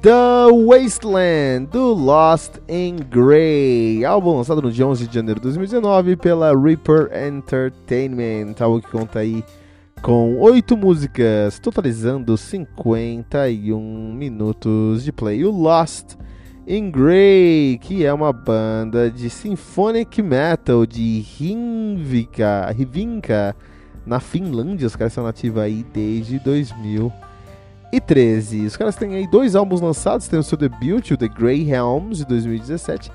The Wasteland, do Lost in Grey, álbum lançado no dia 11 de janeiro de 2019 pela Reaper Entertainment, álbum que conta aí com oito músicas, totalizando 51 minutos de play. O Lost in Grey, que é uma banda de symphonic metal de Rivinka na Finlândia, os caras são nativos aí desde 2000 e 13. Os caras têm aí dois álbuns lançados, tem o seu debut, o The Grey Helms, de 2017,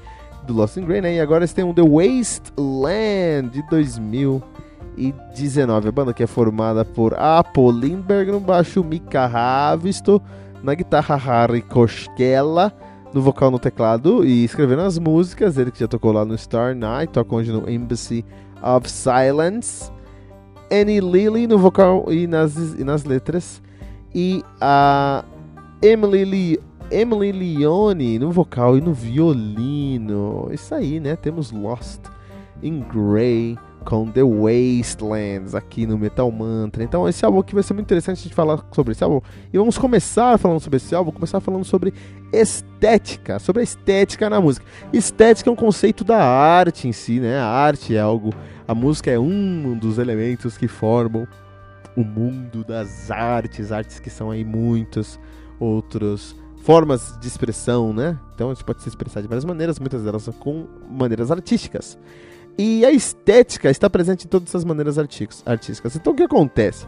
do Lost in Grey, né? E agora eles têm o The Wasteland, de 2019. A banda que é formada por Apo Lindberg no baixo, Mika Ravisto na guitarra, Harry Koskela no vocal no teclado e escrevendo as músicas, ele que já tocou lá no Star Night, toca hoje no Embassy of Silence. Annie Lilly no vocal e nas, e nas letras e a Emily, Lee, Emily Leone no vocal e no violino. Isso aí, né? Temos Lost in Grey com The Wastelands aqui no Metal Mantra. Então esse álbum aqui vai ser muito interessante a gente falar sobre esse álbum. E vamos começar falando sobre esse álbum, começar falando sobre estética, sobre a estética na música. Estética é um conceito da arte em si, né? A arte é algo, a música é um dos elementos que formam o mundo das artes, artes que são aí muitas outras formas de expressão, né? Então a gente pode se expressar de várias maneiras, muitas delas com maneiras artísticas. E a estética está presente em todas essas maneiras artísticas. Então o que acontece?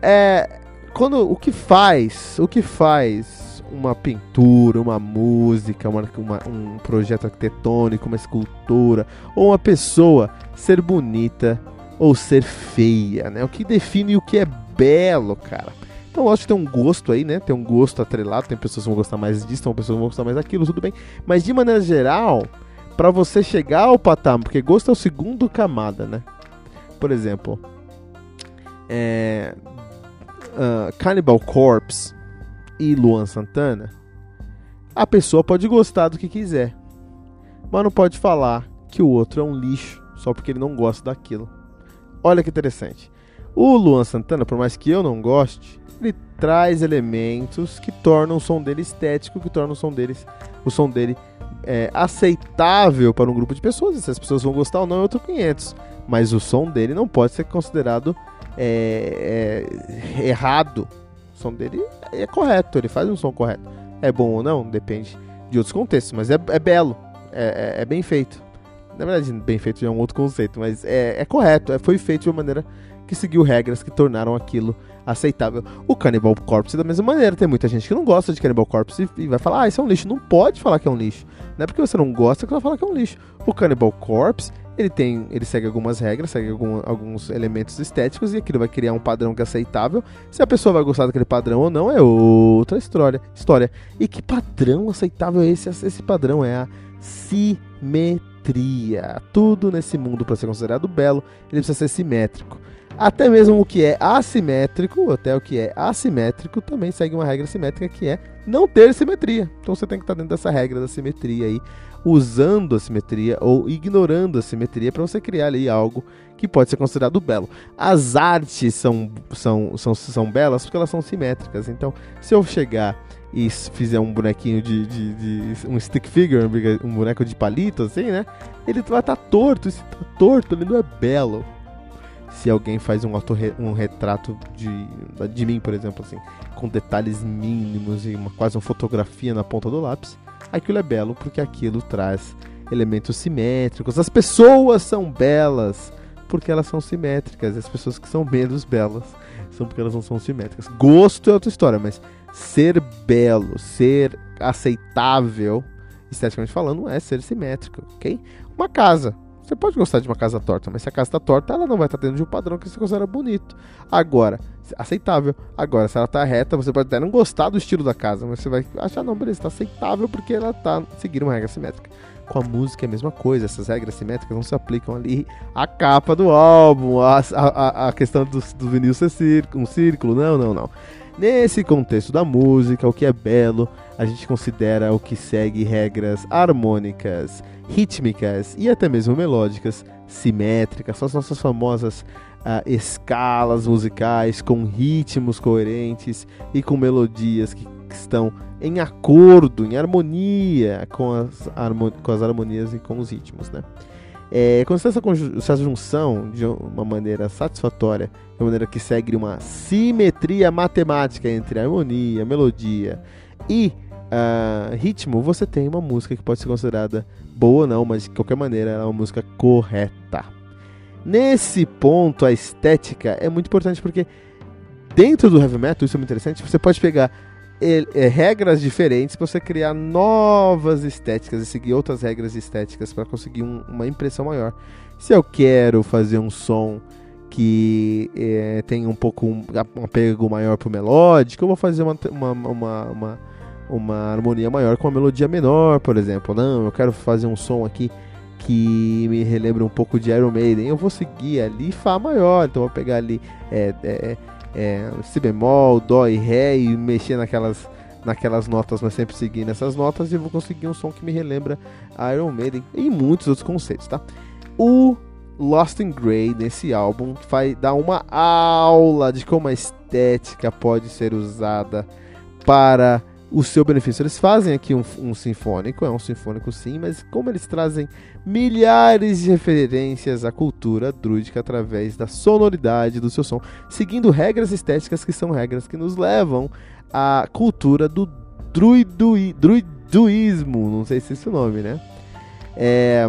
É, quando o que faz, o que faz uma pintura, uma música, uma, uma, um projeto arquitetônico, uma escultura ou uma pessoa ser bonita ou ser feia, né? O que define o que é belo, cara. Então, lógico que tem um gosto aí, né? Tem um gosto atrelado, tem pessoas que vão gostar mais disso, tem pessoas que vão gostar mais daquilo, tudo bem. Mas de maneira geral, para você chegar ao patamar, porque gosto é o segundo camada, né? Por exemplo, é, uh, Cannibal Corpse e Luan Santana, a pessoa pode gostar do que quiser, mas não pode falar que o outro é um lixo só porque ele não gosta daquilo. Olha que interessante. O Luan Santana, por mais que eu não goste, ele traz elementos que tornam o som dele estético, que tornam o som, deles, o som dele é, aceitável para um grupo de pessoas. Se as pessoas vão gostar ou não é outro 500. Mas o som dele não pode ser considerado é, é, errado. O som dele é correto, ele faz um som correto. É bom ou não? Depende de outros contextos, mas é, é belo, é, é, é bem feito. Na verdade, bem feito já é um outro conceito, mas é, é correto, é, foi feito de uma maneira que seguiu regras que tornaram aquilo aceitável. O Cannibal Corpse, da mesma maneira, tem muita gente que não gosta de Cannibal Corpse e, vai falar, ah, isso é um lixo. Não pode falar que é um lixo. Não é porque você não gosta que você vai falar que é um lixo. O Cannibal Corpse, ele tem, ele segue algumas regras, segue algum, alguns elementos estéticos e aquilo vai criar um padrão que é aceitável. Se a pessoa vai gostar daquele padrão ou não é outra história. história. E que padrão aceitável é esse? Esse padrão é a simetria. Tudo nesse mundo, para ser considerado belo, ele precisa ser simétrico. Até mesmo o que é assimétrico, até o que é assimétrico, também segue uma regra simétrica que é não ter simetria. Então você tem que estar dentro dessa regra da simetria aí, usando a simetria ou ignorando a simetria para você criar ali algo que pode ser considerado belo. As artes são, são, são, são belas porque elas são simétricas. Então, se eu chegar e fizer um bonequinho de, de, de, um stick figure, um boneco de palito, assim, né? Ele vai estar tá torto. Se tá torto, ele não é belo se alguém faz um, um retrato de, de mim, por exemplo, assim, com detalhes mínimos e uma, quase uma fotografia na ponta do lápis, aquilo é belo porque aquilo traz elementos simétricos. As pessoas são belas porque elas são simétricas, e as pessoas que são menos belas são porque elas não são simétricas. Gosto é outra história, mas ser belo, ser aceitável, esteticamente falando, é ser simétrico, ok? Uma casa. Você pode gostar de uma casa torta, mas se a casa está torta, ela não vai estar tá dentro de um padrão que você considera bonito. Agora, aceitável. Agora, se ela está reta, você pode até não gostar do estilo da casa, mas você vai achar, não, beleza, está aceitável porque ela está seguindo uma regra simétrica. Com a música é a mesma coisa, essas regras simétricas não se aplicam ali à capa do álbum, a, a, a questão do, do vinil ser um círculo, não, não, não. Nesse contexto da música, o que é belo, a gente considera o que segue regras harmônicas, rítmicas e até mesmo melódicas, simétricas, são as nossas famosas uh, escalas musicais com ritmos coerentes e com melodias que estão em acordo, em harmonia com as, com as harmonias e com os ritmos, né? É, quando essa, essa junção de uma maneira satisfatória, de uma maneira que segue uma simetria matemática entre harmonia, melodia e uh, ritmo, você tem uma música que pode ser considerada boa ou não, mas de qualquer maneira ela é uma música correta. Nesse ponto, a estética é muito importante porque dentro do heavy metal, isso é muito interessante, você pode pegar é, regras diferentes para você criar novas estéticas e seguir outras regras estéticas para conseguir um, uma impressão maior. Se eu quero fazer um som que é, tem um pouco um, um apego maior pro melódico, eu vou fazer uma, uma, uma, uma, uma harmonia maior com uma melodia menor, por exemplo. Não, eu quero fazer um som aqui que me relembra um pouco de Iron Maiden. Eu vou seguir ali Fá maior, então vou pegar ali é, é, é, si bemol, dó e ré e mexer naquelas, naquelas notas, mas sempre seguindo essas notas e vou conseguir um som que me relembra Iron Maiden e muitos outros conceitos, tá? O Lost in Grey nesse álbum vai dar uma aula de como a estética pode ser usada para o seu benefício. Eles fazem aqui um, um, sinfônico, é um sinfônico sim, mas como eles trazem milhares de referências à cultura druídica através da sonoridade do seu som, seguindo regras estéticas que são regras que nos levam à cultura do druidui, druiduísmo, não sei se é esse o nome, né? É,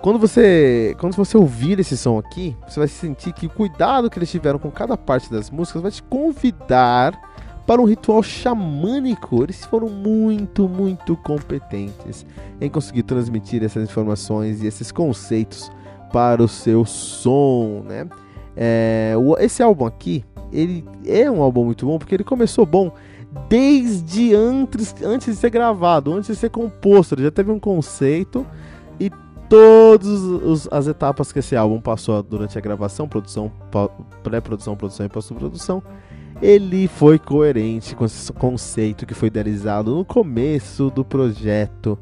quando você, quando você ouvir esse som aqui, você vai sentir que o cuidado que eles tiveram com cada parte das músicas vai te convidar para um ritual xamânico. Eles foram muito, muito competentes em conseguir transmitir essas informações e esses conceitos para o seu som, né? É, esse álbum aqui, ele é um álbum muito bom porque ele começou bom desde antes, antes de ser gravado, antes de ser composto. Ele já teve um conceito e todas as etapas que esse álbum passou durante a gravação, produção, pré-produção, produção e pós-produção ele foi coerente com esse conceito que foi idealizado no começo do projeto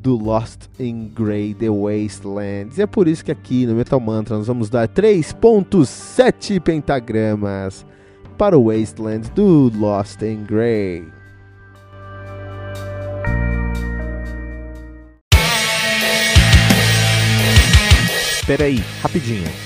do Lost in Grey The Wastelands. E é por isso que aqui no Metal Mantra nós vamos dar 3.7 pentagramas para o Wasteland do Lost in Grey. Espera aí, rapidinho.